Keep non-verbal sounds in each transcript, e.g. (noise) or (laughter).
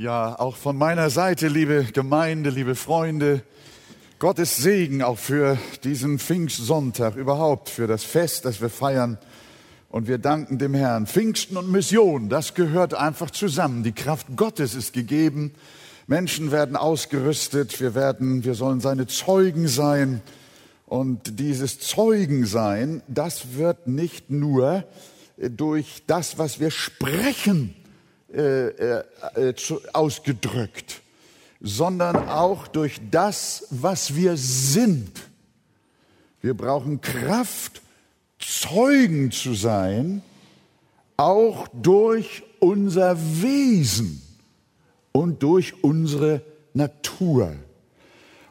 Ja, auch von meiner Seite, liebe Gemeinde, liebe Freunde, Gottes Segen auch für diesen Pfingstsonntag, überhaupt für das Fest, das wir feiern. Und wir danken dem Herrn. Pfingsten und Mission, das gehört einfach zusammen. Die Kraft Gottes ist gegeben. Menschen werden ausgerüstet. Wir werden, wir sollen seine Zeugen sein. Und dieses Zeugensein, das wird nicht nur durch das, was wir sprechen, äh, äh, äh, ausgedrückt, sondern auch durch das, was wir sind. Wir brauchen Kraft, Zeugen zu sein, auch durch unser Wesen und durch unsere Natur.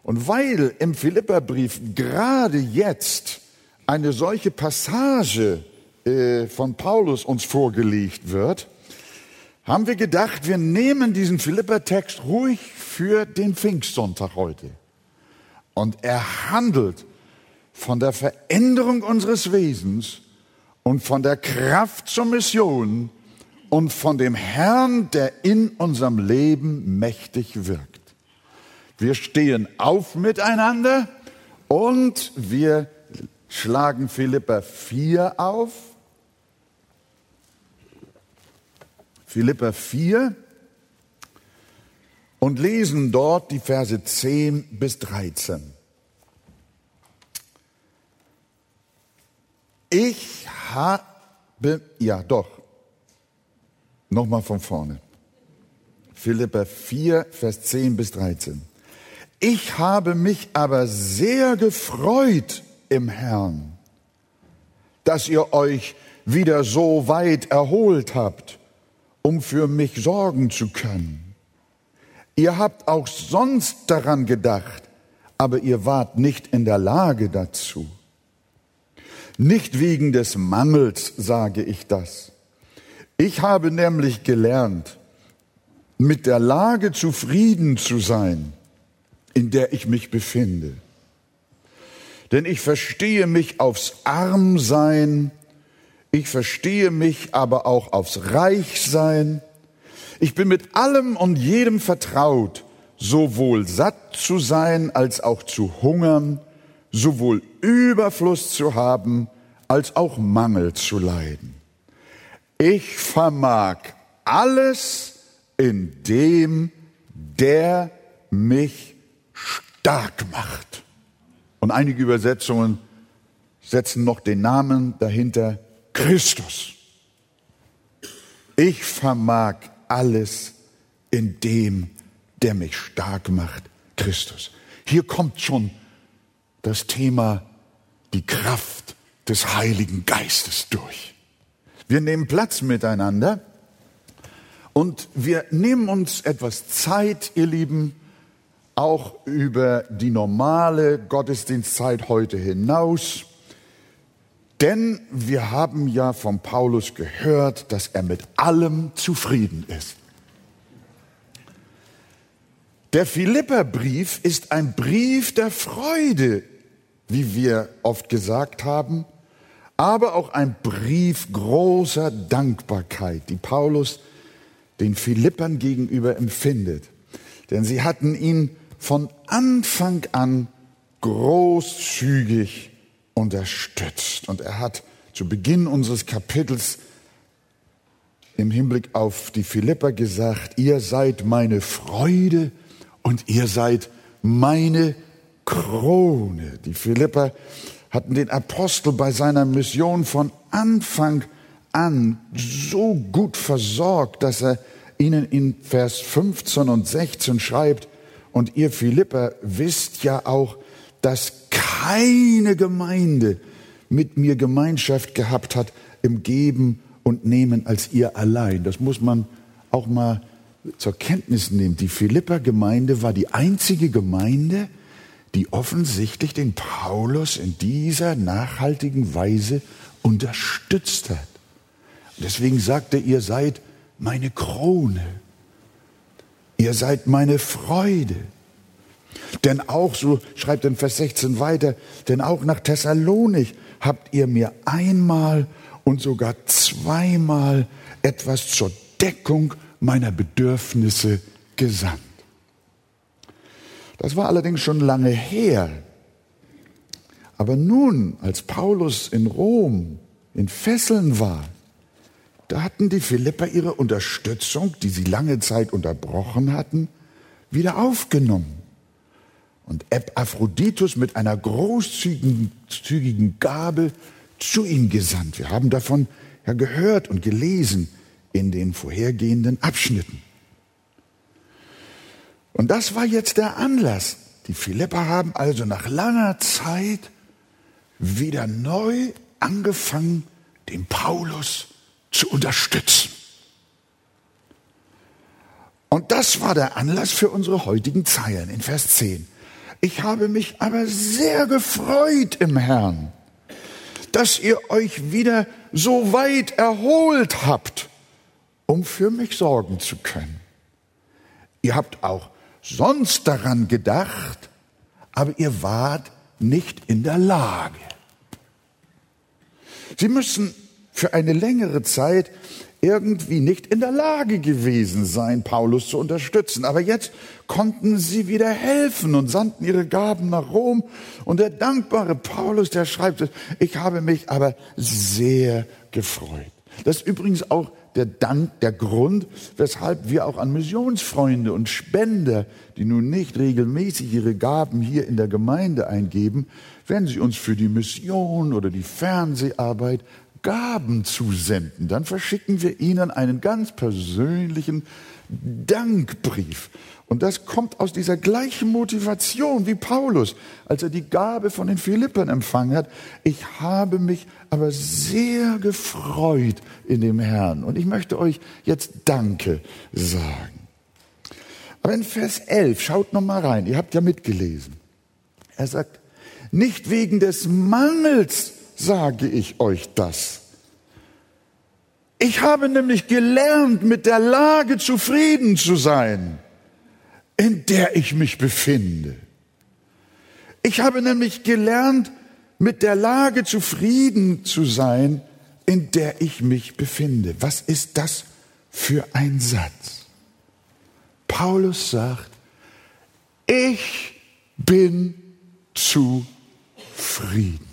Und weil im Philipperbrief gerade jetzt eine solche Passage äh, von Paulus uns vorgelegt wird, haben wir gedacht, wir nehmen diesen Philipper-Text ruhig für den Pfingstsonntag heute. Und er handelt von der Veränderung unseres Wesens und von der Kraft zur Mission und von dem Herrn, der in unserem Leben mächtig wirkt. Wir stehen auf miteinander und wir schlagen Philippa 4 auf Philippa 4 und lesen dort die Verse 10 bis 13. Ich habe, ja doch, nochmal von vorne. Philippa 4, Vers 10 bis 13. Ich habe mich aber sehr gefreut im Herrn, dass ihr euch wieder so weit erholt habt um für mich sorgen zu können. Ihr habt auch sonst daran gedacht, aber ihr wart nicht in der Lage dazu. Nicht wegen des Mangels sage ich das. Ich habe nämlich gelernt, mit der Lage zufrieden zu sein, in der ich mich befinde. Denn ich verstehe mich aufs Armsein ich verstehe mich aber auch aufs Reichsein. Ich bin mit allem und jedem vertraut, sowohl satt zu sein als auch zu hungern, sowohl Überfluss zu haben als auch Mangel zu leiden. Ich vermag alles in dem, der mich stark macht. Und einige Übersetzungen setzen noch den Namen dahinter Christus. Ich vermag alles in dem, der mich stark macht, Christus. Hier kommt schon das Thema die Kraft des Heiligen Geistes durch. Wir nehmen Platz miteinander und wir nehmen uns etwas Zeit, ihr Lieben, auch über die normale Gottesdienstzeit heute hinaus denn wir haben ja von Paulus gehört, dass er mit allem zufrieden ist. Der Philipperbrief ist ein Brief der Freude, wie wir oft gesagt haben, aber auch ein Brief großer Dankbarkeit, die Paulus den Philippern gegenüber empfindet. Denn sie hatten ihn von Anfang an großzügig unterstützt. Und er hat zu Beginn unseres Kapitels im Hinblick auf die Philipper gesagt, ihr seid meine Freude und ihr seid meine Krone. Die Philipper hatten den Apostel bei seiner Mission von Anfang an so gut versorgt, dass er ihnen in Vers 15 und 16 schreibt, und ihr Philipper wisst ja auch, dass keine Gemeinde mit mir Gemeinschaft gehabt hat im Geben und Nehmen als ihr allein. Das muss man auch mal zur Kenntnis nehmen. Die Philipper-Gemeinde war die einzige Gemeinde, die offensichtlich den Paulus in dieser nachhaltigen Weise unterstützt hat. Deswegen sagte, ihr seid meine Krone. Ihr seid meine Freude. Denn auch, so schreibt in Vers 16 weiter, denn auch nach Thessalonik habt ihr mir einmal und sogar zweimal etwas zur Deckung meiner Bedürfnisse gesandt. Das war allerdings schon lange her. Aber nun, als Paulus in Rom in Fesseln war, da hatten die Philipper ihre Unterstützung, die sie lange Zeit unterbrochen hatten, wieder aufgenommen. Und Epaphroditus mit einer großzügigen Gabe zu ihm gesandt. Wir haben davon ja gehört und gelesen in den vorhergehenden Abschnitten. Und das war jetzt der Anlass. Die Philipper haben also nach langer Zeit wieder neu angefangen, den Paulus zu unterstützen. Und das war der Anlass für unsere heutigen Zeilen in Vers 10. Ich habe mich aber sehr gefreut im Herrn, dass ihr euch wieder so weit erholt habt, um für mich sorgen zu können. Ihr habt auch sonst daran gedacht, aber ihr wart nicht in der Lage. Sie müssen für eine längere Zeit irgendwie nicht in der Lage gewesen sein, Paulus zu unterstützen. Aber jetzt konnten sie wieder helfen und sandten ihre Gaben nach Rom. Und der dankbare Paulus, der schreibt, ich habe mich aber sehr gefreut. Das ist übrigens auch der Dank, der Grund, weshalb wir auch an Missionsfreunde und Spender, die nun nicht regelmäßig ihre Gaben hier in der Gemeinde eingeben, wenn sie uns für die Mission oder die Fernseharbeit Gaben zusenden, dann verschicken wir ihnen einen ganz persönlichen Dankbrief. Und das kommt aus dieser gleichen Motivation wie Paulus, als er die Gabe von den Philippern empfangen hat. Ich habe mich aber sehr gefreut in dem Herrn. Und ich möchte euch jetzt Danke sagen. Aber in Vers 11, schaut noch mal rein, ihr habt ja mitgelesen. Er sagt, nicht wegen des Mangels sage ich euch das. Ich habe nämlich gelernt, mit der Lage zufrieden zu sein, in der ich mich befinde. Ich habe nämlich gelernt, mit der Lage zufrieden zu sein, in der ich mich befinde. Was ist das für ein Satz? Paulus sagt, ich bin zufrieden.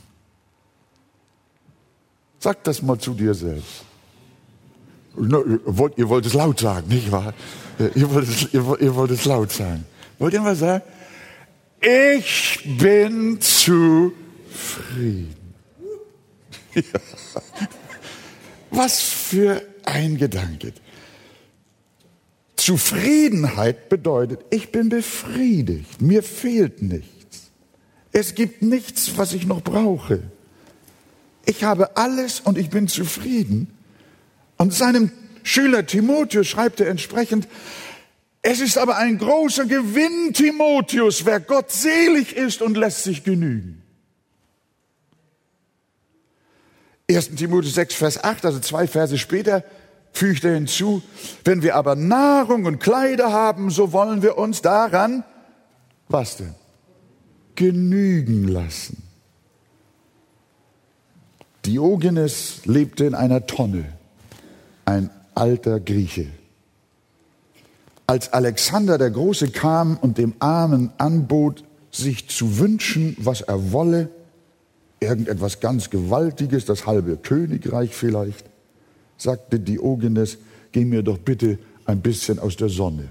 Sag das mal zu dir selbst. Ihr wollt es laut sagen, nicht wahr? Ihr wollt es, ihr wollt es laut sagen. Wollt ihr mal sagen? Ich bin zufrieden. (laughs) Ja. Was für ein Gedanke. Zufriedenheit bedeutet, ich bin befriedigt, mir fehlt nichts. Es gibt nichts, was ich noch brauche ich habe alles und ich bin zufrieden. Und seinem Schüler Timotheus schreibt er entsprechend, es ist aber ein großer Gewinn, Timotheus, wer Gott selig ist und lässt sich genügen. 1. Timotheus 6, Vers 8, also zwei Verse später, fügt er hinzu, wenn wir aber Nahrung und Kleider haben, so wollen wir uns daran, was denn? Genügen lassen. Diogenes lebte in einer Tonne, ein alter Grieche. Als Alexander der Große kam und dem Armen anbot, sich zu wünschen, was er wolle, irgendetwas ganz Gewaltiges, das halbe Königreich vielleicht, sagte Diogenes, geh mir doch bitte ein bisschen aus der Sonne.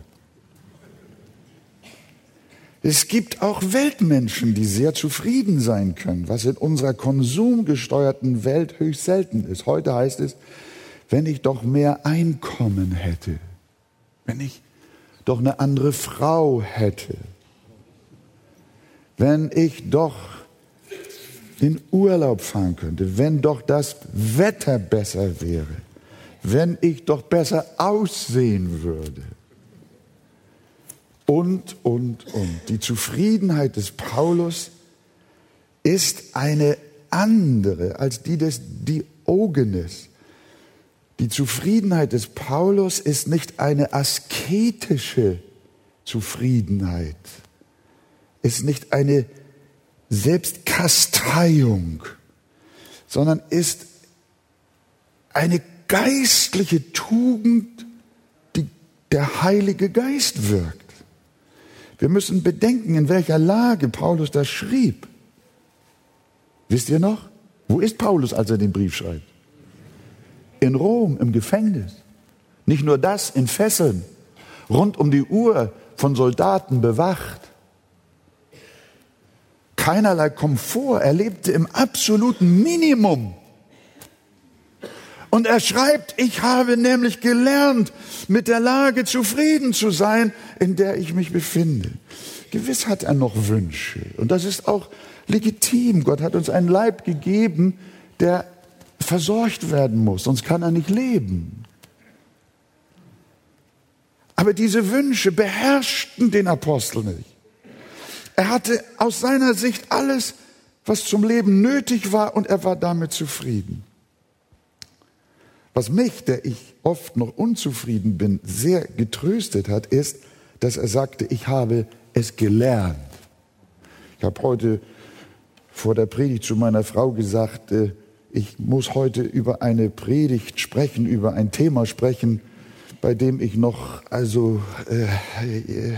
Es gibt auch Weltmenschen, die sehr zufrieden sein können, was in unserer konsumgesteuerten Welt höchst selten ist. Heute heißt es, wenn ich doch mehr Einkommen hätte, wenn ich doch eine andere Frau hätte, wenn ich doch in Urlaub fahren könnte, wenn doch das Wetter besser wäre, wenn ich doch besser aussehen würde und, und, und. Die Zufriedenheit des Paulus ist eine andere als die des Diogenes. Die Zufriedenheit des Paulus ist nicht eine asketische Zufriedenheit, ist nicht eine Selbstkasteiung, sondern ist eine geistliche Tugend, der Heilige Geist wirkt. Wir müssen bedenken, in welcher Lage Paulus das schrieb. Wisst ihr noch? Wo ist Paulus, als er den Brief schreibt? In Rom, im Gefängnis. Nicht nur das, in Fesseln, rund um die Uhr von Soldaten bewacht. Keinerlei Komfort, er lebte im absoluten Minimum. Und er schreibt, ich habe nämlich gelernt, mit der Lage zufrieden zu sein, in der ich mich befinde. Gewiss hat er noch Wünsche. Und das ist auch legitim. Gott hat uns einen Leib gegeben, der versorgt werden muss, sonst kann er nicht leben. Aber diese Wünsche beherrschten den Apostel nicht. Er hatte aus seiner Sicht alles, was zum Leben nötig war, und er war damit zufrieden. Was mich, der ich oft noch unzufrieden bin, sehr getröstet hat, ist, dass er sagte, ich habe es gelernt. Ich habe heute vor der Predigt zu meiner Frau gesagt, äh, ich muss heute über eine Predigt sprechen, über ein Thema sprechen, bei dem ich noch, also, äh, äh,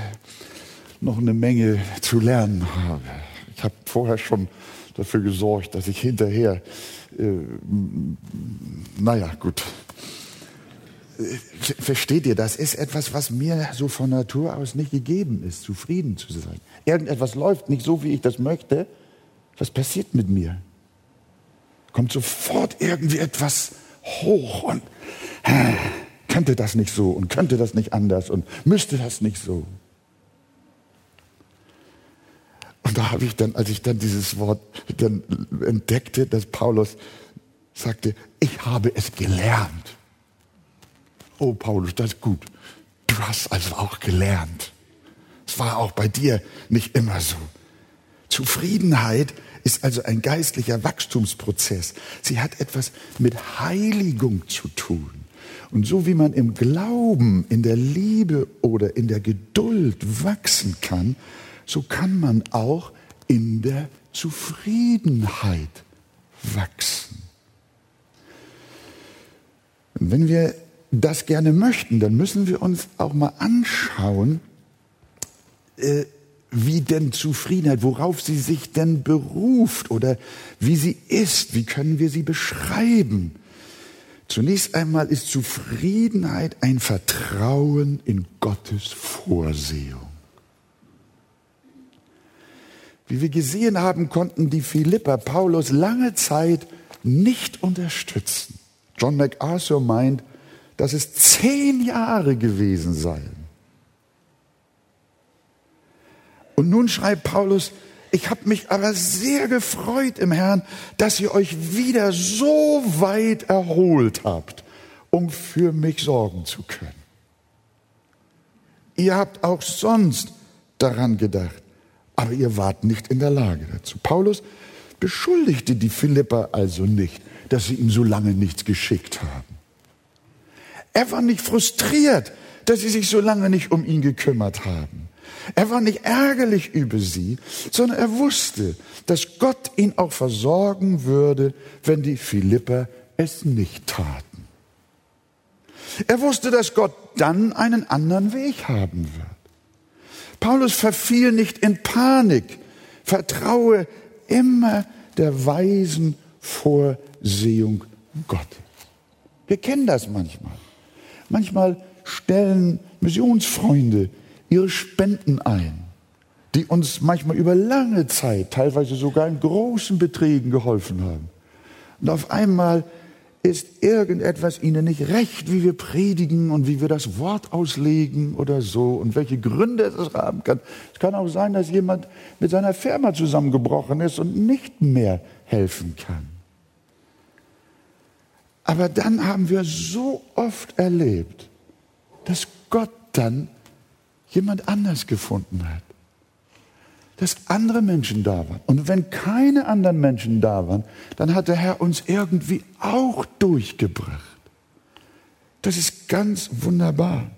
noch eine Menge zu lernen habe. Ich habe vorher schon dafür gesorgt, dass ich hinterher äh, naja, gut. Versteht ihr, das ist etwas, was mir so von Natur aus nicht gegeben ist, zufrieden zu sein. Irgendetwas läuft nicht so, wie ich das möchte. Was passiert mit mir? Kommt sofort irgendwie etwas hoch und äh, könnte das nicht so und könnte das nicht anders und müsste das nicht so. Und da habe ich dann, als ich dann dieses Wort dann entdeckte, dass Paulus sagte, ich habe es gelernt. Oh Paulus, das ist gut. Du hast also auch gelernt. Es war auch bei dir nicht immer so. Zufriedenheit ist also ein geistlicher Wachstumsprozess. Sie hat etwas mit Heiligung zu tun. Und so wie man im Glauben, in der Liebe oder in der Geduld wachsen kann, so kann man auch in der Zufriedenheit wachsen. Und wenn wir das gerne möchten, dann müssen wir uns auch mal anschauen, äh, wie denn Zufriedenheit, worauf sie sich denn beruft oder wie sie ist, wie können wir sie beschreiben. Zunächst einmal ist Zufriedenheit ein Vertrauen in Gottes Vorsehung. Wie wir gesehen haben, konnten die Philipper Paulus lange Zeit nicht unterstützen. John MacArthur meint, dass es zehn Jahre gewesen seien. Und nun schreibt Paulus, ich habe mich aber sehr gefreut im Herrn, dass ihr euch wieder so weit erholt habt, um für mich sorgen zu können. Ihr habt auch sonst daran gedacht, aber ihr wart nicht in der Lage dazu. Paulus beschuldigte die Philipper also nicht, dass sie ihm so lange nichts geschickt haben. Er war nicht frustriert, dass sie sich so lange nicht um ihn gekümmert haben. Er war nicht ärgerlich über sie, sondern er wusste, dass Gott ihn auch versorgen würde, wenn die Philipper es nicht taten. Er wusste, dass Gott dann einen anderen Weg haben wird. Paulus verfiel nicht in Panik, vertraue immer der weisen Vorsehung Gottes. Wir kennen das manchmal. Manchmal stellen Missionsfreunde ihre Spenden ein, die uns manchmal über lange Zeit, teilweise sogar in großen Beträgen geholfen haben. Und auf einmal ist irgendetwas ihnen nicht recht, wie wir predigen und wie wir das Wort auslegen oder so und welche Gründe es haben kann. Es kann auch sein, dass jemand mit seiner Firma zusammengebrochen ist und nicht mehr helfen kann. Aber dann haben wir so oft erlebt, dass Gott dann jemand anders gefunden hat. Dass andere Menschen da waren. Und wenn keine anderen Menschen da waren, dann hat der Herr uns irgendwie auch durchgebracht. Das ist ganz wunderbar.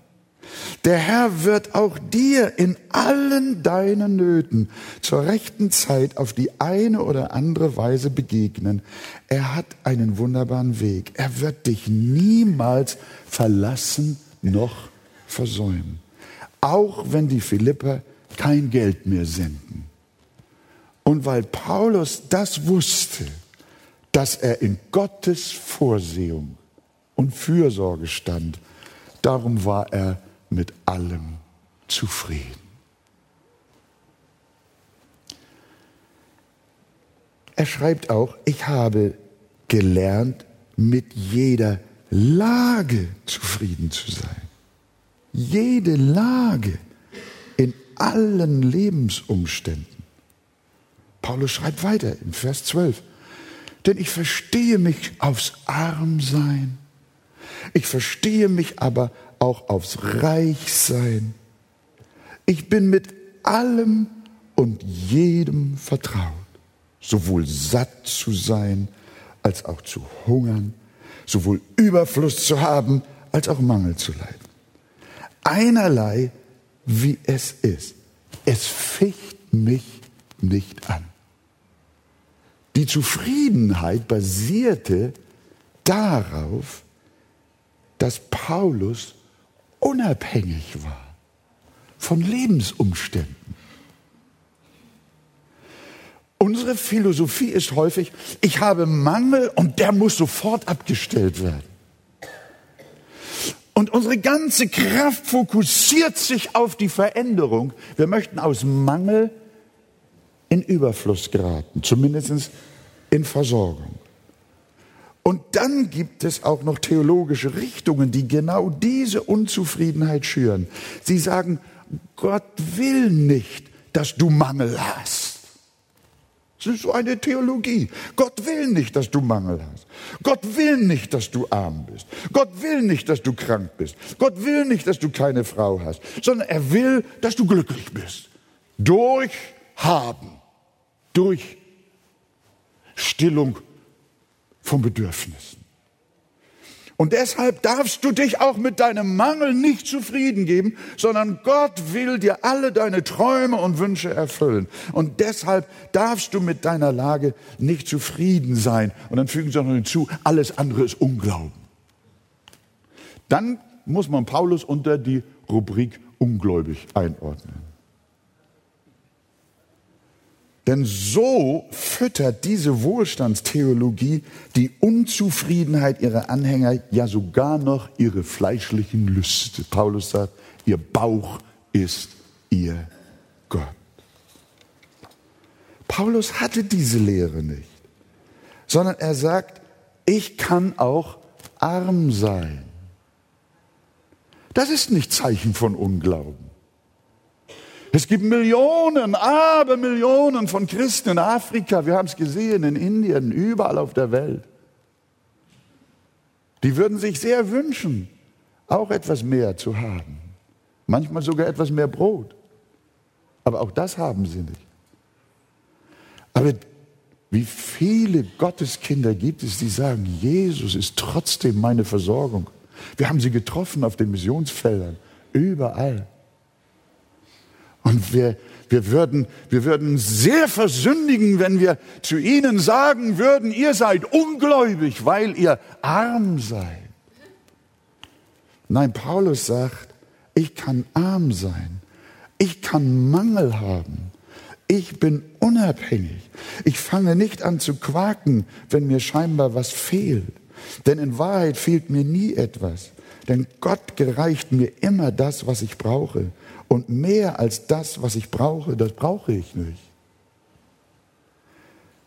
Der Herr wird auch dir in allen deinen Nöten zur rechten Zeit auf die eine oder andere Weise begegnen. Er hat einen wunderbaren Weg. Er wird dich niemals verlassen noch versäumen. Auch wenn die Philipper kein Geld mehr senden. Und weil Paulus das wusste, dass er in Gottes Vorsehung und Fürsorge stand, darum war er mit allem zufrieden. Er schreibt auch, ich habe gelernt, mit jeder Lage zufrieden zu sein. Jede Lage allen Lebensumständen. Paulus schreibt weiter in Vers 12. Denn ich verstehe mich aufs Armsein. Ich verstehe mich aber auch aufs Reichsein. Ich bin mit allem und jedem vertraut sowohl satt zu sein als auch zu hungern, sowohl Überfluss zu haben als auch Mangel zu leiden. Einerlei, wie es ist. Es ficht mich nicht an. Die Zufriedenheit basierte darauf, dass Paulus unabhängig war von Lebensumständen. Unsere Philosophie ist häufig, ich habe Mangel und der muss sofort abgestellt werden. Und unsere ganze Kraft fokussiert sich auf die Veränderung. Wir möchten aus Mangel in Überfluss geraten, zumindest in Versorgung. Und dann gibt es auch noch theologische Richtungen, die genau diese Unzufriedenheit schüren. Sie sagen, Gott will nicht, dass du Mangel hast. Das ist so eine Theologie. Gott will nicht, dass du Mangel hast. Gott will nicht, dass du arm bist. Gott will nicht, dass du krank bist. Gott will nicht, dass du keine Frau hast, sondern er will, dass du glücklich bist. Durch Haben. Durch Stillung von Bedürfnissen. Und deshalb darfst du dich auch mit deinem Mangel nicht zufrieden geben, sondern Gott will dir alle deine Träume und Wünsche erfüllen. Und deshalb darfst du mit deiner Lage nicht zufrieden sein. Und dann fügen sie noch hinzu, alles andere ist Unglauben. Dann muss man Paulus unter die Rubrik ungläubig einordnen. Denn so füttert diese Wohlstandstheologie die Unzufriedenheit ihrer Anhänger, ja sogar noch ihre fleischlichen Lüste. Paulus sagt, ihr Bauch ist ihr Gott. Paulus hatte diese Lehre nicht, sondern er sagt, ich kann auch arm sein. Das ist nicht Zeichen von Unglauben. Es gibt Millionen, aber Millionen von Christen in Afrika, wir haben es gesehen, in Indien, überall auf der Welt. Die würden sich sehr wünschen, auch etwas mehr zu haben. Manchmal sogar etwas mehr Brot. Aber auch das haben sie nicht. Aber wie viele Gotteskinder gibt es, die sagen, Jesus ist trotzdem meine Versorgung. Wir haben sie getroffen auf den Missionsfeldern, überall. Und wir, wir, würden, wir würden sehr versündigen, wenn wir zu ihnen sagen würden, ihr seid ungläubig, weil ihr arm seid. Nein, Paulus sagt, ich kann arm sein. Ich kann Mangel haben. Ich bin unabhängig. Ich fange nicht an zu quaken, wenn mir scheinbar was fehlt. Denn in Wahrheit fehlt mir nie etwas. Denn Gott gereicht mir immer das, was ich brauche. Und mehr als das, was ich brauche, das brauche ich nicht.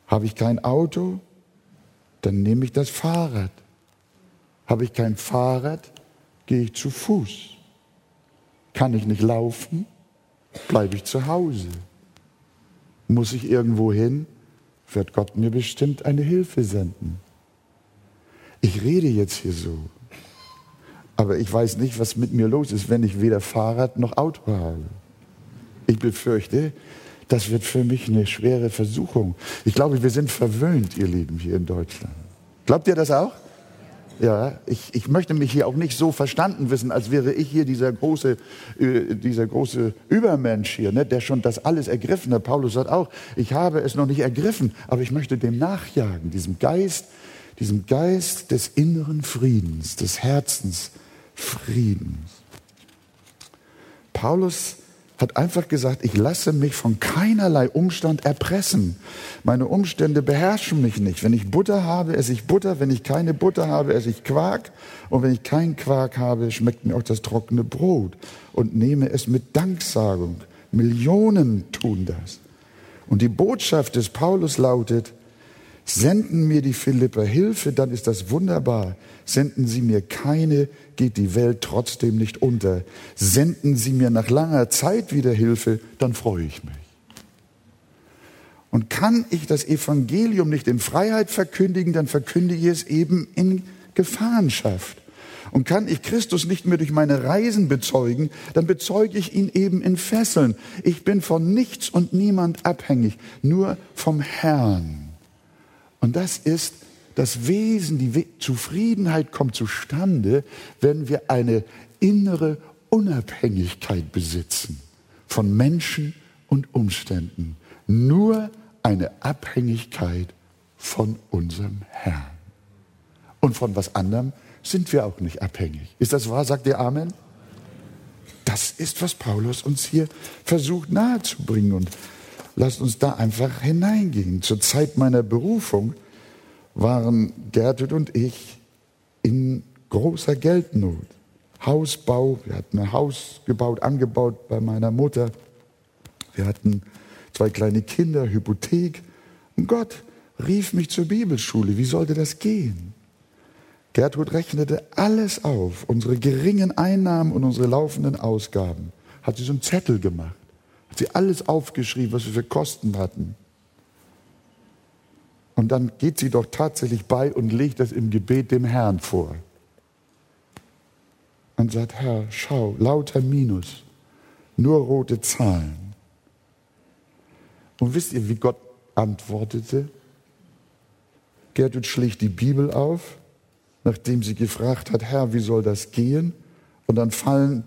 Habe ich kein Auto, dann nehme ich das Fahrrad. Habe ich kein Fahrrad, gehe ich zu Fuß. Kann ich nicht laufen, bleibe ich zu Hause. Muss ich irgendwo hin, wird Gott mir bestimmt eine Hilfe senden. Ich rede jetzt hier so. Aber ich weiß nicht, was mit mir los ist, wenn ich weder Fahrrad noch Auto habe. Ich befürchte, das wird für mich eine schwere Versuchung. Ich glaube, wir sind verwöhnt, ihr Lieben, hier in Deutschland. Glaubt ihr das auch? Ja, ich, ich möchte mich hier auch nicht so verstanden wissen, als wäre ich hier dieser große, äh, dieser große Übermensch hier, ne, der schon das alles ergriffen hat. Paulus sagt auch, ich habe es noch nicht ergriffen, aber ich möchte dem nachjagen, diesem Geist, diesem Geist des inneren Friedens, des Herzens, Friedens. Paulus hat einfach gesagt, ich lasse mich von keinerlei Umstand erpressen. Meine Umstände beherrschen mich nicht. Wenn ich Butter habe, esse ich Butter. Wenn ich keine Butter habe, esse ich Quark. Und wenn ich keinen Quark habe, schmeckt mir auch das trockene Brot. Und nehme es mit Danksagung. Millionen tun das. Und die Botschaft des Paulus lautet, Senden mir die Philipper Hilfe, dann ist das wunderbar. Senden sie mir keine, geht die Welt trotzdem nicht unter. Senden sie mir nach langer Zeit wieder Hilfe, dann freue ich mich. Und kann ich das Evangelium nicht in Freiheit verkündigen, dann verkündige ich es eben in Gefahrenschaft. Und kann ich Christus nicht mehr durch meine Reisen bezeugen, dann bezeuge ich ihn eben in Fesseln. Ich bin von nichts und niemand abhängig, nur vom Herrn. Und das ist das Wesen, die Zufriedenheit kommt zustande, wenn wir eine innere Unabhängigkeit besitzen von Menschen und Umständen. Nur eine Abhängigkeit von unserem Herrn. Und von was anderem sind wir auch nicht abhängig. Ist das wahr? Sagt ihr Amen? Das ist, was Paulus uns hier versucht nahezubringen. Und lasst uns da einfach hineingehen. Zur Zeit meiner Berufung waren Gertrud und ich in großer Geldnot. Hausbau, wir hatten ein Haus gebaut, angebaut bei meiner Mutter. Wir hatten zwei kleine Kinder, Hypothek. Und Gott rief mich zur Bibelschule. Wie sollte das gehen? Gertrud rechnete alles auf, unsere geringen Einnahmen und unsere laufenden Ausgaben. Hat sie so einen Zettel gemacht. Hat sie alles aufgeschrieben, was wir für Kosten hatten. Und dann geht sie doch tatsächlich bei und legt das im Gebet dem Herrn vor. Und sagt, Herr, schau, lauter Minus, nur rote Zahlen. Und wisst ihr, wie Gott antwortete? Gertrud schlägt die Bibel auf, nachdem sie gefragt hat, Herr, wie soll das gehen? Und dann fallen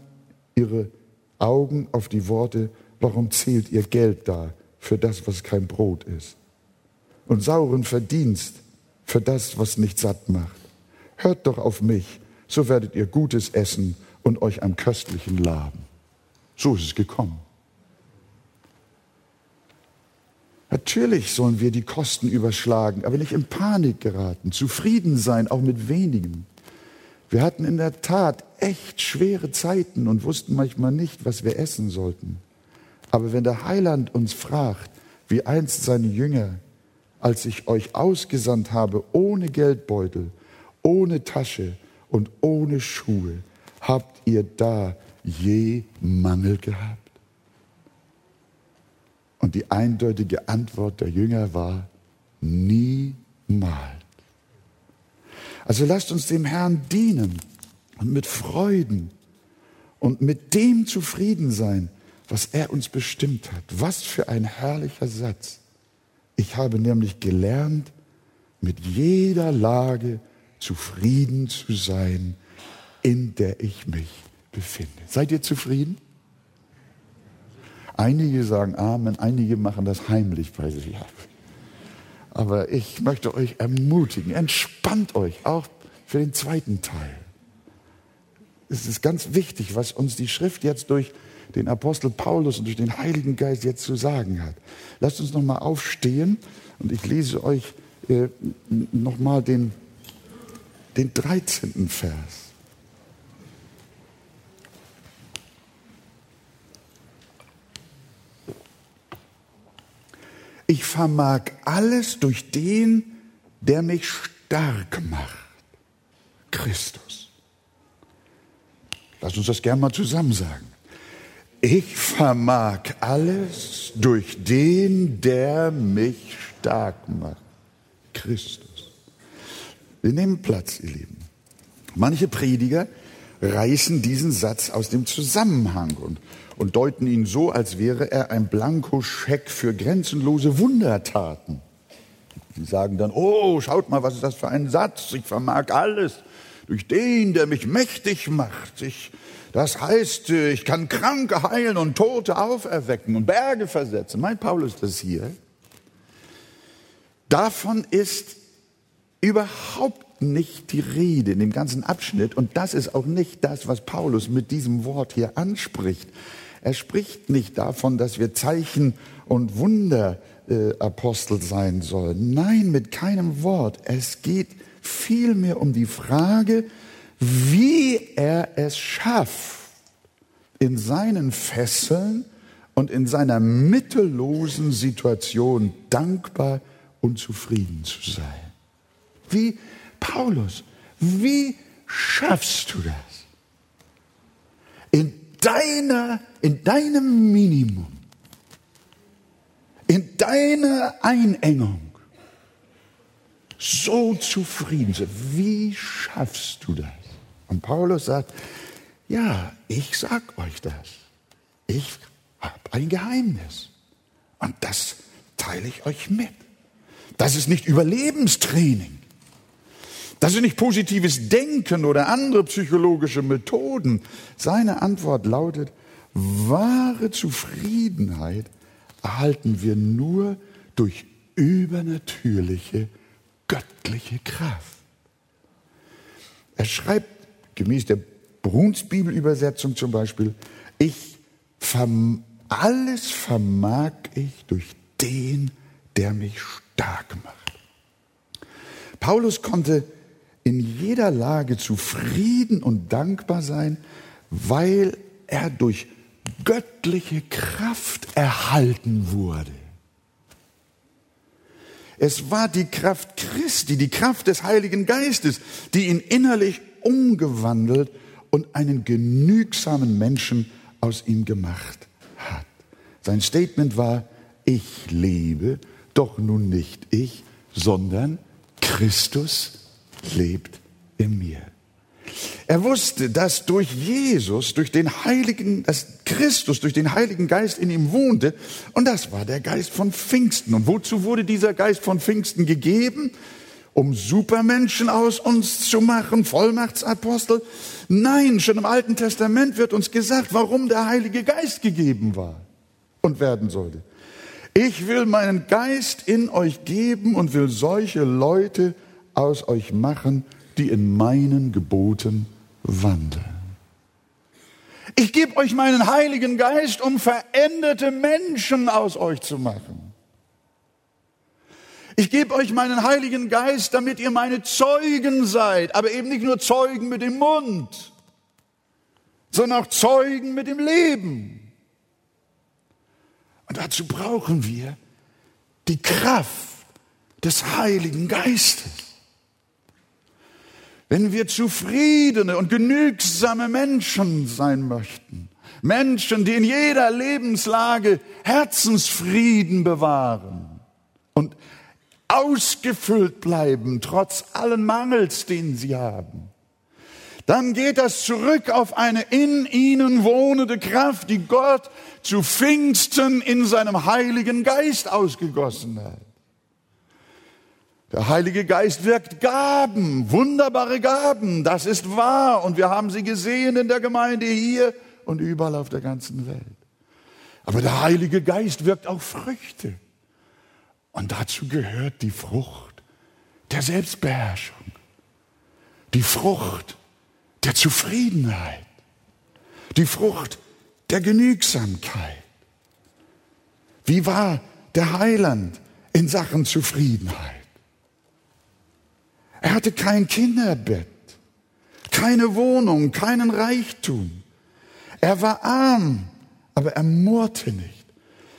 ihre Augen auf die Worte, warum zählt ihr Geld da für das, was kein Brot ist? und sauren Verdienst für das, was nicht satt macht. Hört doch auf mich, so werdet ihr Gutes essen und euch am Köstlichen laben. So ist es gekommen. Natürlich sollen wir die Kosten überschlagen, aber nicht in Panik geraten, zufrieden sein, auch mit wenigem. Wir hatten in der Tat echt schwere Zeiten und wussten manchmal nicht, was wir essen sollten. Aber wenn der Heiland uns fragt, wie einst seine Jünger, als ich euch ausgesandt habe, ohne Geldbeutel, ohne Tasche und ohne Schuhe, habt ihr da je Mangel gehabt? Und die eindeutige Antwort der Jünger war, niemals. Also lasst uns dem Herrn dienen und mit Freuden und mit dem zufrieden sein, was er uns bestimmt hat. Was für ein herrlicher Satz. Ich habe nämlich gelernt, mit jeder Lage zufrieden zu sein, in der ich mich befinde. Seid ihr zufrieden? Einige sagen Amen, einige machen das heimlich bei sich ab. Aber ich möchte euch ermutigen, entspannt euch auch für den zweiten Teil. Es ist ganz wichtig, was uns die Schrift jetzt durch den Apostel Paulus und durch den Heiligen Geist jetzt zu sagen hat. Lasst uns nochmal aufstehen und ich lese euch äh, nochmal den, den 13. Vers. Ich vermag alles durch den, der mich stark macht. Christus. Lass uns das gerne mal zusammen sagen. Ich vermag alles durch den, der mich stark macht. Christus. Wir nehmen Platz, ihr Lieben. Manche Prediger reißen diesen Satz aus dem Zusammenhang und, und deuten ihn so, als wäre er ein Blankoscheck für grenzenlose Wundertaten. Sie sagen dann, oh, schaut mal, was ist das für ein Satz? Ich vermag alles durch den, der mich mächtig macht. Ich das heißt, ich kann Kranke heilen und Tote auferwecken und Berge versetzen. Mein Paulus das hier. Davon ist überhaupt nicht die Rede in dem ganzen Abschnitt. Und das ist auch nicht das, was Paulus mit diesem Wort hier anspricht. Er spricht nicht davon, dass wir Zeichen und Wunderapostel äh, sein sollen. Nein, mit keinem Wort. Es geht vielmehr um die Frage, wie er es schafft, in seinen Fesseln und in seiner mittellosen Situation dankbar und zufrieden zu sein. Wie Paulus, wie schaffst du das? In deiner, in deinem Minimum, in deiner Einengung so zufrieden zu Wie schaffst du das? Und Paulus sagt, ja, ich sag euch das. Ich habe ein Geheimnis. Und das teile ich euch mit. Das ist nicht Überlebenstraining. Das ist nicht positives Denken oder andere psychologische Methoden. Seine Antwort lautet, wahre Zufriedenheit erhalten wir nur durch übernatürliche, göttliche Kraft. Er schreibt gemäß der Bruns Bibelübersetzung zum Beispiel, ich verm alles vermag ich durch den, der mich stark macht. Paulus konnte in jeder Lage zufrieden und dankbar sein, weil er durch göttliche Kraft erhalten wurde. Es war die Kraft Christi, die Kraft des Heiligen Geistes, die ihn innerlich umgewandelt und einen genügsamen Menschen aus ihm gemacht hat. Sein Statement war, ich lebe, doch nun nicht ich, sondern Christus lebt in mir. Er wusste, dass durch Jesus, durch den Heiligen, dass Christus durch den Heiligen Geist in ihm wohnte. Und das war der Geist von Pfingsten. Und wozu wurde dieser Geist von Pfingsten gegeben? Um Supermenschen aus uns zu machen, Vollmachtsapostel? Nein, schon im Alten Testament wird uns gesagt, warum der Heilige Geist gegeben war und werden sollte. Ich will meinen Geist in euch geben und will solche Leute aus euch machen, die in meinen Geboten wandeln. Ich gebe euch meinen Heiligen Geist, um veränderte Menschen aus euch zu machen. Ich gebe euch meinen Heiligen Geist, damit ihr meine Zeugen seid, aber eben nicht nur Zeugen mit dem Mund, sondern auch Zeugen mit dem Leben. Und dazu brauchen wir die Kraft des Heiligen Geistes. Wenn wir zufriedene und genügsame Menschen sein möchten, Menschen, die in jeder Lebenslage Herzensfrieden bewahren und ausgefüllt bleiben, trotz allen Mangels, den sie haben, dann geht das zurück auf eine in ihnen wohnende Kraft, die Gott zu Pfingsten in seinem Heiligen Geist ausgegossen hat. Der Heilige Geist wirkt Gaben, wunderbare Gaben, das ist wahr und wir haben sie gesehen in der Gemeinde hier und überall auf der ganzen Welt. Aber der Heilige Geist wirkt auch Früchte und dazu gehört die Frucht der Selbstbeherrschung, die Frucht der Zufriedenheit, die Frucht der Genügsamkeit. Wie war der Heiland in Sachen Zufriedenheit? Er hatte kein Kinderbett, keine Wohnung, keinen Reichtum. Er war arm, aber er murrte nicht.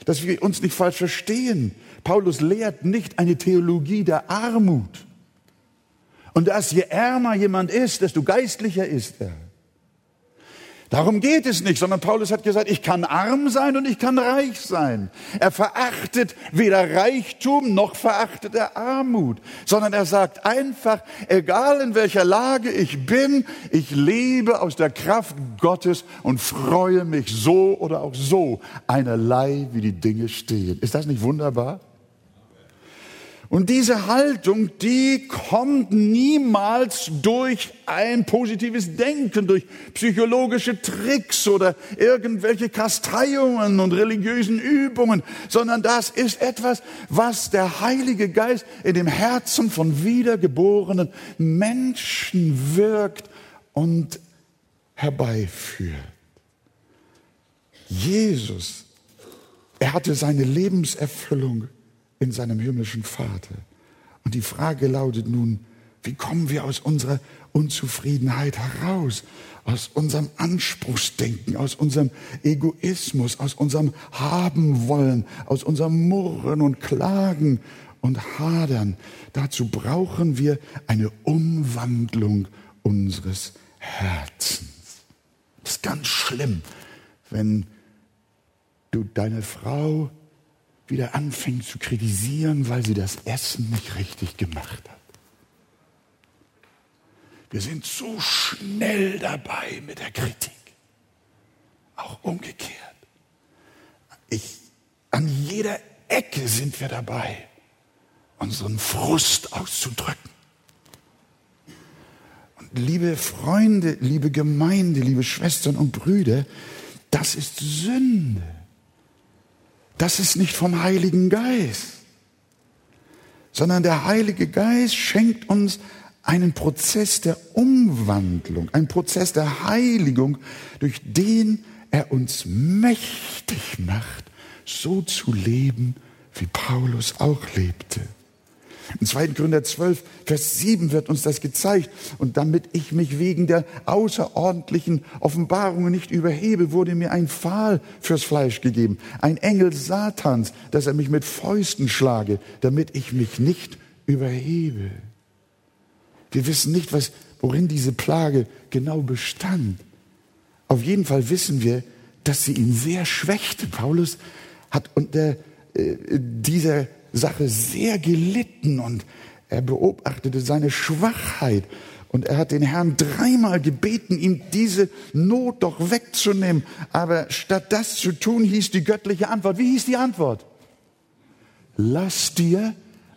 Dass wir uns nicht falsch verstehen. Paulus lehrt nicht eine Theologie der Armut. Und dass je ärmer jemand ist, desto geistlicher ist er. Darum geht es nicht, sondern Paulus hat gesagt, ich kann arm sein und ich kann reich sein. Er verachtet weder Reichtum noch verachtet er Armut, sondern er sagt einfach, egal in welcher Lage ich bin, ich lebe aus der Kraft Gottes und freue mich so oder auch so, einerlei wie die Dinge stehen. Ist das nicht wunderbar? Und diese Haltung, die kommt niemals durch ein positives Denken, durch psychologische Tricks oder irgendwelche Kasteiungen und religiösen Übungen, sondern das ist etwas, was der Heilige Geist in dem Herzen von wiedergeborenen Menschen wirkt und herbeiführt. Jesus, er hatte seine Lebenserfüllung in seinem himmlischen Vater. Und die Frage lautet nun, wie kommen wir aus unserer Unzufriedenheit heraus? Aus unserem Anspruchsdenken, aus unserem Egoismus, aus unserem Haben wollen, aus unserem Murren und Klagen und Hadern. Dazu brauchen wir eine Umwandlung unseres Herzens. Das ist ganz schlimm, wenn du deine Frau wieder anfängst zu kritisieren, weil sie das Essen nicht richtig gemacht hat. Wir sind so schnell dabei mit der Kritik. Auch umgekehrt. Ich, an jeder Ecke sind wir dabei, unseren Frust auszudrücken. Und liebe Freunde, liebe Gemeinde, liebe Schwestern und Brüder, das ist Sünde. Das ist nicht vom Heiligen Geist, sondern der Heilige Geist schenkt uns einen Prozess der Umwandlung, einen Prozess der Heiligung, durch den er uns mächtig macht, so zu leben, wie Paulus auch lebte. In 2. Gründer 12, Vers 7 wird uns das gezeigt. Und damit ich mich wegen der außerordentlichen Offenbarungen nicht überhebe, wurde mir ein Pfahl fürs Fleisch gegeben, ein Engel Satans, dass er mich mit Fäusten schlage, damit ich mich nicht überhebe. Wir wissen nicht, was, worin diese Plage genau bestand. Auf jeden Fall wissen wir, dass sie ihn sehr schwächte. Paulus hat unter äh, dieser Sache sehr gelitten und er beobachtete seine Schwachheit und er hat den Herrn dreimal gebeten, ihm diese Not doch wegzunehmen. Aber statt das zu tun, hieß die göttliche Antwort. Wie hieß die Antwort? Lass dir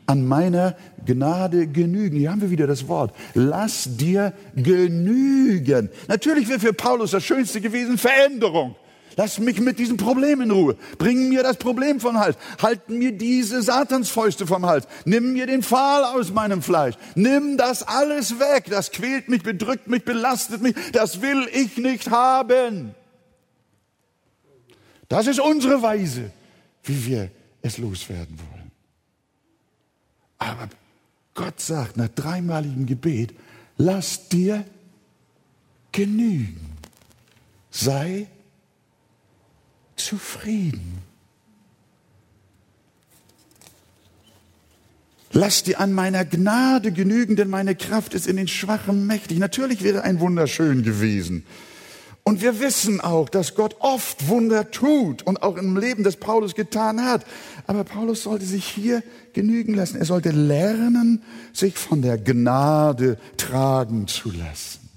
an meiner Gnade genügen. Hier haben wir wieder das Wort. Lass dir genügen. Natürlich wäre für Paulus das Schönste gewesen Veränderung. Lass mich mit diesem Problem in Ruhe. Bring mir das Problem vom Hals. Halt mir diese Satansfäuste vom Hals. Nimm mir den Pfahl aus meinem Fleisch. Nimm das alles weg. Das quält mich, bedrückt mich, belastet mich. Das will ich nicht haben. Das ist unsere Weise, wie wir es loswerden wollen. Aber Gott sagt nach dreimaligem Gebet, lass dir genügen. Sei zufrieden. Lass dir an meiner Gnade genügen, denn meine Kraft ist in den Schwachen mächtig. Natürlich wäre ein Wunder schön gewesen. Und wir wissen auch, dass Gott oft Wunder tut und auch im Leben des Paulus getan hat. Aber Paulus sollte sich hier genügen lassen. Er sollte lernen, sich von der Gnade tragen zu lassen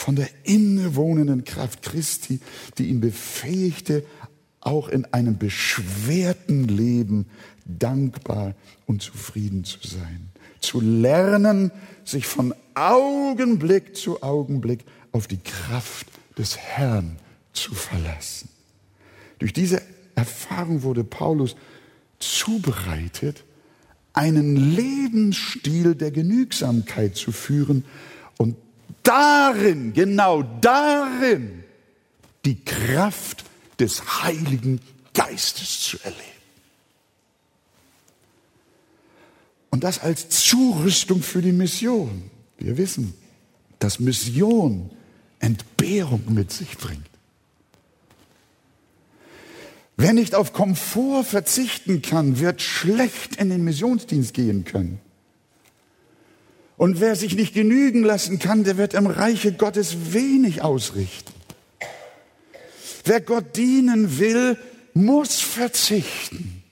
von der innewohnenden Kraft Christi, die ihn befähigte, auch in einem beschwerten Leben dankbar und zufrieden zu sein. Zu lernen, sich von Augenblick zu Augenblick auf die Kraft des Herrn zu verlassen. Durch diese Erfahrung wurde Paulus zubereitet, einen Lebensstil der Genügsamkeit zu führen darin, genau darin, die Kraft des Heiligen Geistes zu erleben. Und das als Zurüstung für die Mission. Wir wissen, dass Mission Entbehrung mit sich bringt. Wer nicht auf Komfort verzichten kann, wird schlecht in den Missionsdienst gehen können. Und wer sich nicht genügen lassen kann, der wird im Reiche Gottes wenig ausrichten. Wer Gott dienen will, muss verzichten.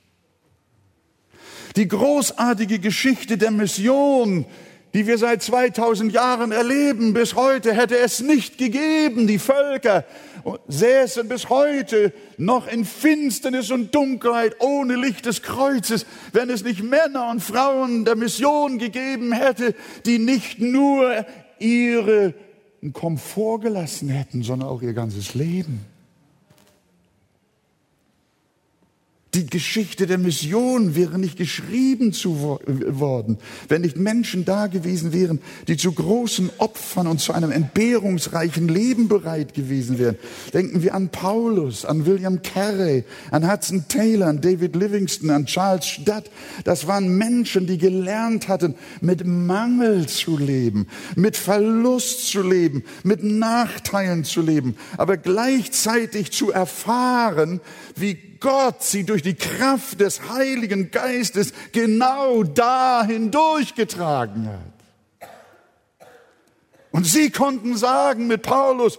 Die großartige Geschichte der Mission die wir seit 2000 Jahren erleben. Bis heute hätte es nicht gegeben. Die Völker säßen bis heute noch in Finsternis und Dunkelheit ohne Licht des Kreuzes, wenn es nicht Männer und Frauen der Mission gegeben hätte, die nicht nur ihren Komfort gelassen hätten, sondern auch ihr ganzes Leben. Die Geschichte der Mission wäre nicht geschrieben zu worden, wenn nicht Menschen da gewesen wären, die zu großen Opfern und zu einem entbehrungsreichen Leben bereit gewesen wären. Denken wir an Paulus, an William Carey, an Hudson Taylor, an David Livingston, an Charles Stadt. Das waren Menschen, die gelernt hatten, mit Mangel zu leben, mit Verlust zu leben, mit Nachteilen zu leben, aber gleichzeitig zu erfahren, wie Gott sie durch die Kraft des Heiligen Geistes genau dahin durchgetragen hat. Und sie konnten sagen mit Paulus,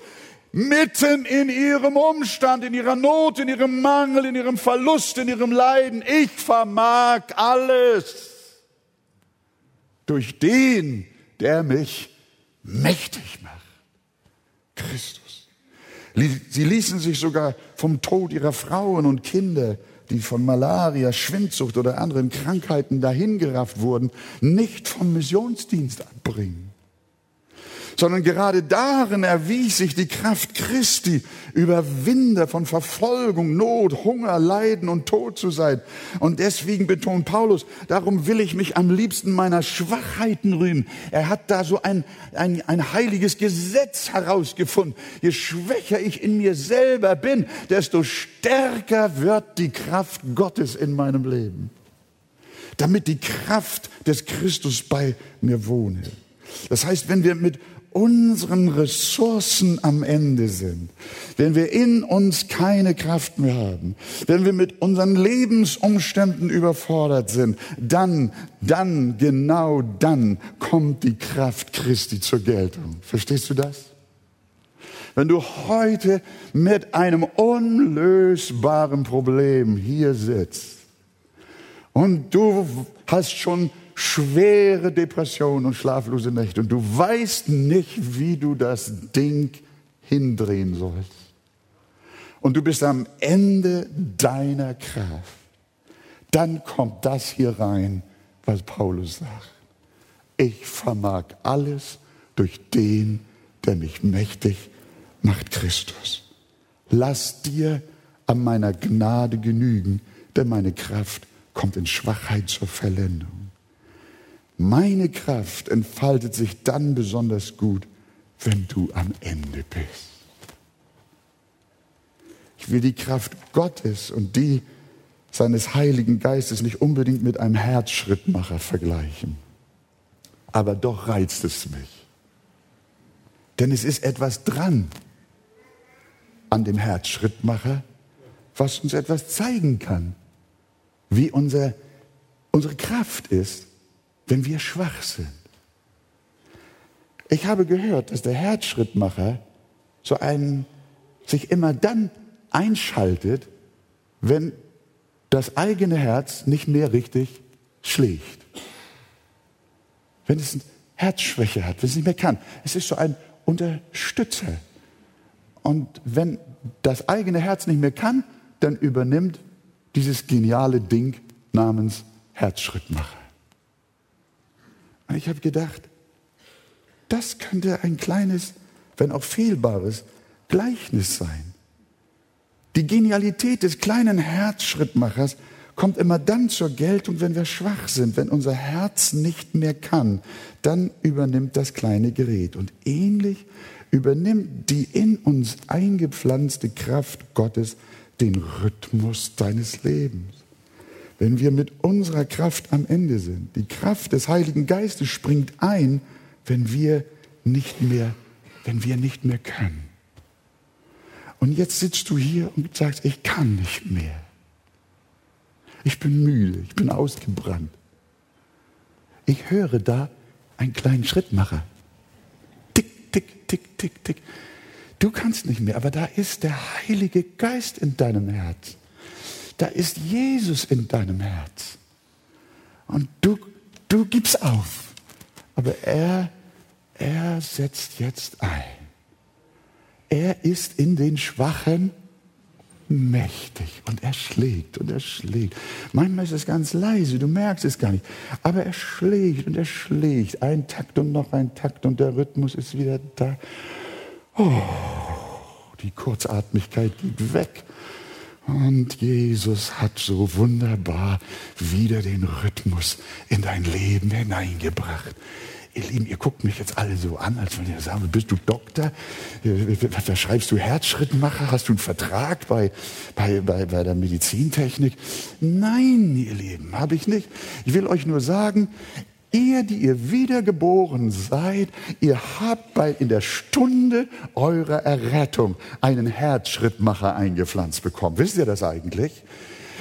mitten in ihrem Umstand, in ihrer Not, in ihrem Mangel, in ihrem Verlust, in ihrem Leiden, ich vermag alles durch den, der mich mächtig macht. Christus. Sie ließen sich sogar vom Tod ihrer Frauen und Kinder, die von Malaria, Schwindsucht oder anderen Krankheiten dahingerafft wurden, nicht vom Missionsdienst abbringen sondern gerade darin erwies sich die Kraft Christi, Überwinder von Verfolgung, Not, Hunger, Leiden und Tod zu sein. Und deswegen betont Paulus, darum will ich mich am liebsten meiner Schwachheiten rühmen. Er hat da so ein, ein, ein heiliges Gesetz herausgefunden. Je schwächer ich in mir selber bin, desto stärker wird die Kraft Gottes in meinem Leben. Damit die Kraft des Christus bei mir wohne. Das heißt, wenn wir mit unseren Ressourcen am Ende sind, wenn wir in uns keine Kraft mehr haben, wenn wir mit unseren Lebensumständen überfordert sind, dann, dann, genau dann kommt die Kraft Christi zur Geltung. Verstehst du das? Wenn du heute mit einem unlösbaren Problem hier sitzt und du hast schon schwere Depression und schlaflose Nächte und du weißt nicht, wie du das Ding hindrehen sollst. Und du bist am Ende deiner Kraft. Dann kommt das hier rein, was Paulus sagt. Ich vermag alles durch den, der mich mächtig macht, Christus. Lass dir an meiner Gnade genügen, denn meine Kraft kommt in Schwachheit zur Verlendung. Meine Kraft entfaltet sich dann besonders gut, wenn du am Ende bist. Ich will die Kraft Gottes und die seines Heiligen Geistes nicht unbedingt mit einem Herzschrittmacher vergleichen. Aber doch reizt es mich. Denn es ist etwas dran an dem Herzschrittmacher, was uns etwas zeigen kann, wie unser, unsere Kraft ist, wenn wir schwach sind. Ich habe gehört, dass der Herzschrittmacher so einen sich immer dann einschaltet, wenn das eigene Herz nicht mehr richtig schlägt. Wenn es eine Herzschwäche hat, wenn es nicht mehr kann. Es ist so ein Unterstützer. Und wenn das eigene Herz nicht mehr kann, dann übernimmt dieses geniale Ding namens Herzschrittmacher. Und ich habe gedacht, das könnte ein kleines, wenn auch fehlbares Gleichnis sein. Die Genialität des kleinen Herzschrittmachers kommt immer dann zur Geltung, wenn wir schwach sind, wenn unser Herz nicht mehr kann. Dann übernimmt das kleine Gerät. Und ähnlich übernimmt die in uns eingepflanzte Kraft Gottes den Rhythmus deines Lebens wenn wir mit unserer Kraft am Ende sind. Die Kraft des Heiligen Geistes springt ein, wenn wir nicht mehr, wenn wir nicht mehr können. Und jetzt sitzt du hier und sagst, ich kann nicht mehr. Ich bin müde, ich bin ausgebrannt. Ich höre da einen kleinen Schrittmacher. Tick, tick, tick, tick, tick. Du kannst nicht mehr, aber da ist der Heilige Geist in deinem Herz da ist Jesus in deinem Herz. Und du, du gibst auf. Aber er, er setzt jetzt ein. Er ist in den Schwachen mächtig und er schlägt und er schlägt. Manchmal ist es ganz leise, du merkst es gar nicht. Aber er schlägt und er schlägt. Ein Takt und noch ein Takt und der Rhythmus ist wieder da. Oh, die Kurzatmigkeit geht weg. Und Jesus hat so wunderbar wieder den Rhythmus in dein Leben hineingebracht. Ihr Lieben, ihr guckt mich jetzt alle so an, als wenn ihr sagen, bist du Doktor? Da schreibst du Herzschrittmacher? Hast du einen Vertrag bei, bei, bei, bei der Medizintechnik? Nein, ihr Lieben, habe ich nicht. Ich will euch nur sagen, Ihr, die ihr wiedergeboren seid, ihr habt bei, in der Stunde eurer Errettung einen Herzschrittmacher eingepflanzt bekommen. Wisst ihr das eigentlich?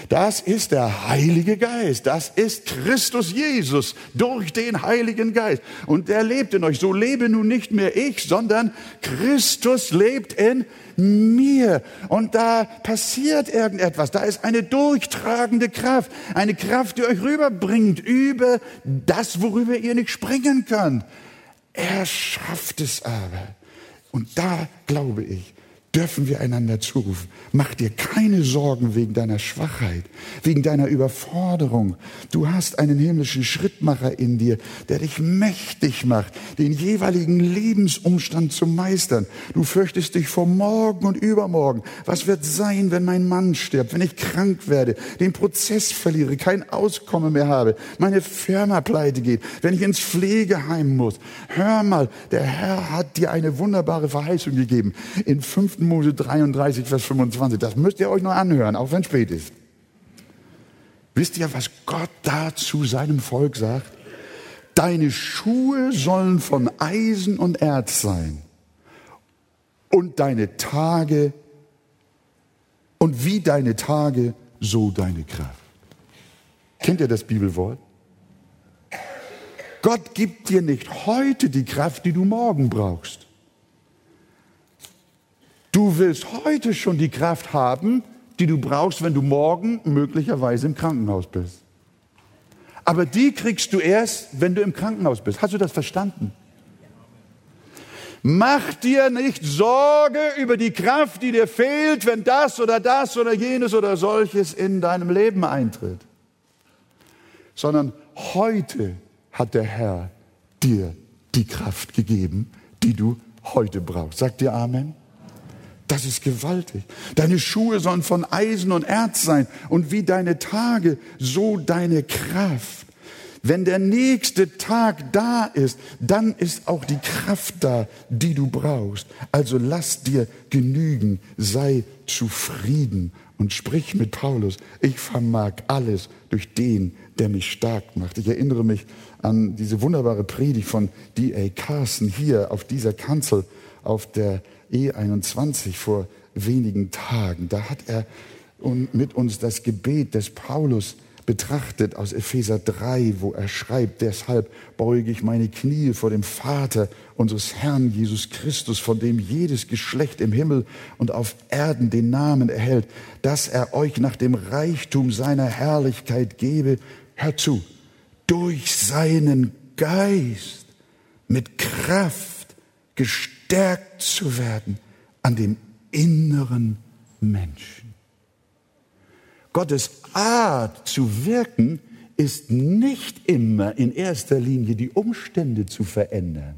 Das ist der Heilige Geist. Das ist Christus Jesus durch den Heiligen Geist. Und der lebt in euch. So lebe nun nicht mehr ich, sondern Christus lebt in mir. Und da passiert irgendetwas. Da ist eine durchtragende Kraft. Eine Kraft, die euch rüberbringt über das, worüber ihr nicht springen könnt. Er schafft es aber. Und da glaube ich, dürfen wir einander zurufen. Mach dir keine Sorgen wegen deiner Schwachheit, wegen deiner Überforderung. Du hast einen himmlischen Schrittmacher in dir, der dich mächtig macht, den jeweiligen Lebensumstand zu meistern. Du fürchtest dich vor morgen und übermorgen. Was wird sein, wenn mein Mann stirbt, wenn ich krank werde, den Prozess verliere, kein Auskommen mehr habe, meine Firma pleite geht, wenn ich ins Pflegeheim muss? Hör mal, der Herr hat dir eine wunderbare Verheißung gegeben. In 5. Mose 33, Vers 25. Das müsst ihr euch noch anhören, auch wenn es spät ist. Wisst ihr, was Gott da zu seinem Volk sagt? Deine Schuhe sollen von Eisen und Erz sein und deine Tage und wie deine Tage, so deine Kraft. Kennt ihr das Bibelwort? Gott gibt dir nicht heute die Kraft, die du morgen brauchst. Du willst heute schon die Kraft haben, die du brauchst, wenn du morgen möglicherweise im Krankenhaus bist. Aber die kriegst du erst, wenn du im Krankenhaus bist. Hast du das verstanden? Mach dir nicht Sorge über die Kraft, die dir fehlt, wenn das oder das oder jenes oder solches in deinem Leben eintritt. Sondern heute hat der Herr dir die Kraft gegeben, die du heute brauchst. Sagt dir Amen? Das ist gewaltig. Deine Schuhe sollen von Eisen und Erz sein und wie deine Tage, so deine Kraft. Wenn der nächste Tag da ist, dann ist auch die Kraft da, die du brauchst. Also lass dir genügen, sei zufrieden und sprich mit Paulus. Ich vermag alles durch den, der mich stark macht. Ich erinnere mich an diese wunderbare Predigt von D.A. Carson hier auf dieser Kanzel auf der E21 vor wenigen Tagen. Da hat er mit uns das Gebet des Paulus betrachtet aus Epheser 3, wo er schreibt, deshalb beuge ich meine Knie vor dem Vater unseres Herrn Jesus Christus, von dem jedes Geschlecht im Himmel und auf Erden den Namen erhält, dass er euch nach dem Reichtum seiner Herrlichkeit gebe, hör zu, durch seinen Geist mit Kraft gestärkt zu werden an dem inneren Menschen. Gottes Art zu wirken ist nicht immer in erster Linie die Umstände zu verändern,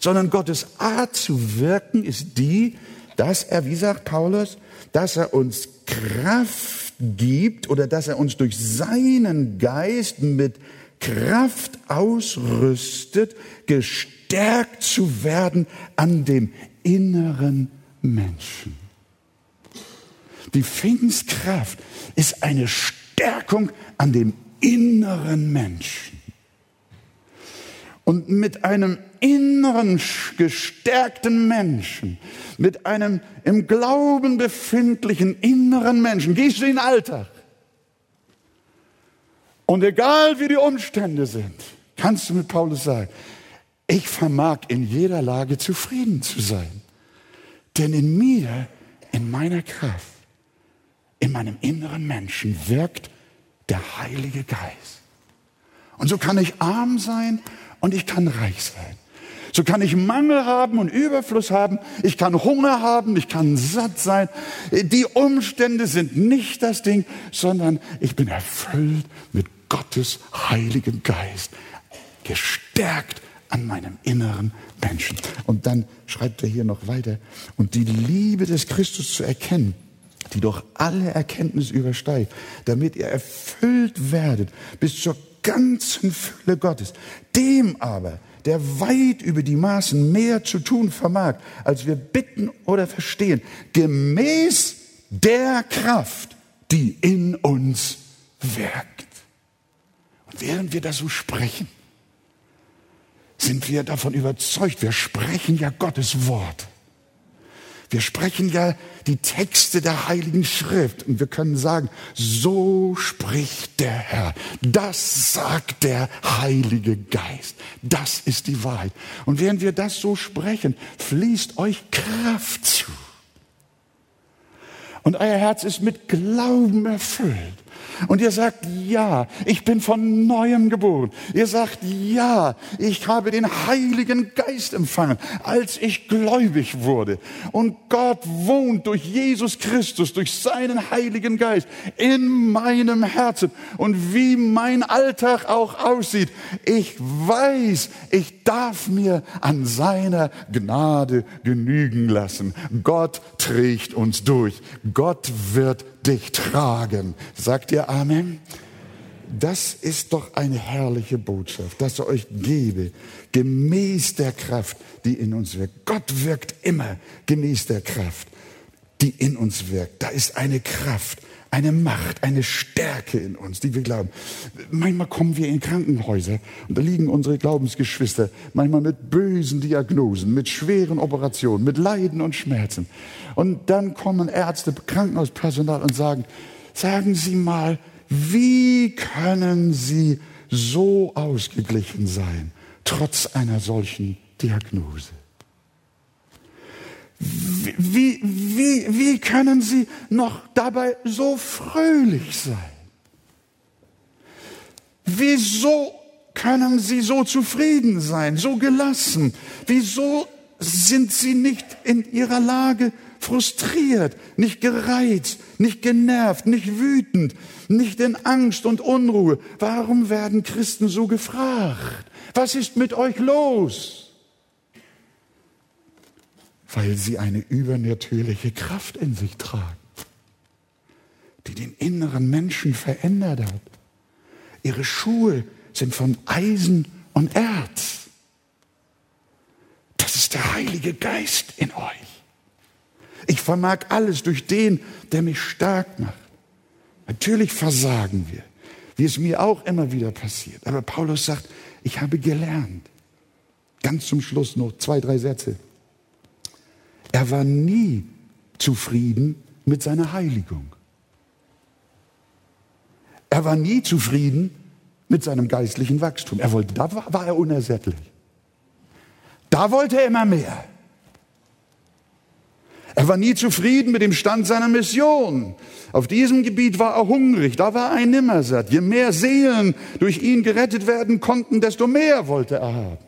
sondern Gottes Art zu wirken ist die, dass er, wie sagt Paulus, dass er uns Kraft gibt oder dass er uns durch seinen Geist mit Kraft ausrüstet, gestärkt gestärkt zu werden an dem inneren Menschen. Die Pfingstkraft ist eine Stärkung an dem inneren Menschen. Und mit einem inneren gestärkten Menschen, mit einem im Glauben befindlichen inneren Menschen, gehst du in den Alltag. Und egal wie die Umstände sind, kannst du mit Paulus sagen, ich vermag in jeder Lage zufrieden zu sein. Denn in mir, in meiner Kraft, in meinem inneren Menschen wirkt der Heilige Geist. Und so kann ich arm sein und ich kann reich sein. So kann ich Mangel haben und Überfluss haben. Ich kann Hunger haben, ich kann satt sein. Die Umstände sind nicht das Ding, sondern ich bin erfüllt mit Gottes Heiligen Geist. Gestärkt an meinem inneren Menschen. Und dann schreibt er hier noch weiter, und die Liebe des Christus zu erkennen, die doch alle Erkenntnis übersteigt, damit ihr erfüllt werdet bis zur ganzen Fülle Gottes. Dem aber, der weit über die Maßen mehr zu tun vermag, als wir bitten oder verstehen, gemäß der Kraft, die in uns wirkt. Und während wir das so sprechen, sind wir davon überzeugt, wir sprechen ja Gottes Wort. Wir sprechen ja die Texte der Heiligen Schrift und wir können sagen, so spricht der Herr. Das sagt der Heilige Geist. Das ist die Wahrheit. Und während wir das so sprechen, fließt euch Kraft zu. Und euer Herz ist mit Glauben erfüllt. Und ihr sagt, ja, ich bin von neuem geboren. Ihr sagt, ja, ich habe den Heiligen Geist empfangen, als ich gläubig wurde. Und Gott wohnt durch Jesus Christus, durch seinen Heiligen Geist in meinem Herzen. Und wie mein Alltag auch aussieht, ich weiß, ich darf mir an seiner Gnade genügen lassen. Gott trägt uns durch. Gott wird dich tragen. Sagt ihr Amen? Das ist doch eine herrliche Botschaft, dass er euch gebe, gemäß der Kraft, die in uns wirkt. Gott wirkt immer gemäß der Kraft, die in uns wirkt. Da ist eine Kraft, eine Macht, eine Stärke in uns, die wir glauben. Manchmal kommen wir in Krankenhäuser und da liegen unsere Glaubensgeschwister, manchmal mit bösen Diagnosen, mit schweren Operationen, mit Leiden und Schmerzen. Und dann kommen Ärzte, Krankenhauspersonal und sagen, sagen Sie mal, wie können Sie so ausgeglichen sein, trotz einer solchen Diagnose? Wie, wie, wie können Sie noch dabei so fröhlich sein? Wieso können Sie so zufrieden sein, so gelassen? Wieso sind Sie nicht in Ihrer Lage, frustriert, nicht gereizt, nicht genervt, nicht wütend, nicht in Angst und Unruhe. Warum werden Christen so gefragt? Was ist mit euch los? Weil sie eine übernatürliche Kraft in sich tragen, die den inneren Menschen verändert hat. Ihre Schuhe sind von Eisen und Erz. Das ist der Heilige Geist in euch. Ich vermag alles durch den, der mich stark macht. Natürlich versagen wir, wie es mir auch immer wieder passiert. Aber Paulus sagt, ich habe gelernt. Ganz zum Schluss noch zwei, drei Sätze. Er war nie zufrieden mit seiner Heiligung. Er war nie zufrieden mit seinem geistlichen Wachstum. Er wollte, da war, er unersättlich. Da wollte er immer mehr. Er war nie zufrieden mit dem Stand seiner Mission. Auf diesem Gebiet war er hungrig, da war er nimmersatt. Je mehr Seelen durch ihn gerettet werden konnten, desto mehr wollte er haben.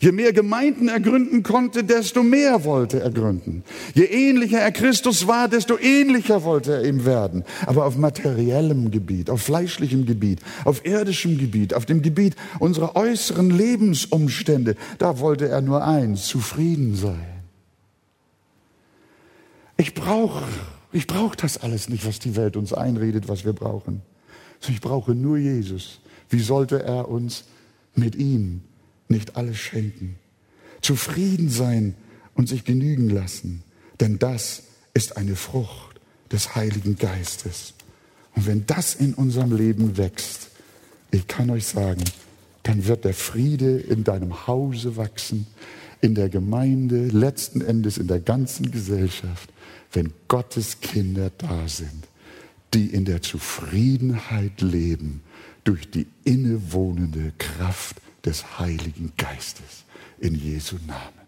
Je mehr Gemeinden er gründen konnte, desto mehr wollte er gründen. Je ähnlicher er Christus war, desto ähnlicher wollte er ihm werden. Aber auf materiellem Gebiet, auf fleischlichem Gebiet, auf irdischem Gebiet, auf dem Gebiet unserer äußeren Lebensumstände, da wollte er nur eins, zufrieden sein. Ich brauche ich brauch das alles nicht, was die Welt uns einredet, was wir brauchen. Ich brauche nur Jesus. Wie sollte er uns mit ihm nicht alles schenken? Zufrieden sein und sich genügen lassen. Denn das ist eine Frucht des Heiligen Geistes. Und wenn das in unserem Leben wächst, ich kann euch sagen, dann wird der Friede in deinem Hause wachsen, in der Gemeinde, letzten Endes in der ganzen Gesellschaft wenn Gottes Kinder da sind, die in der Zufriedenheit leben durch die innewohnende Kraft des Heiligen Geistes. In Jesu Namen.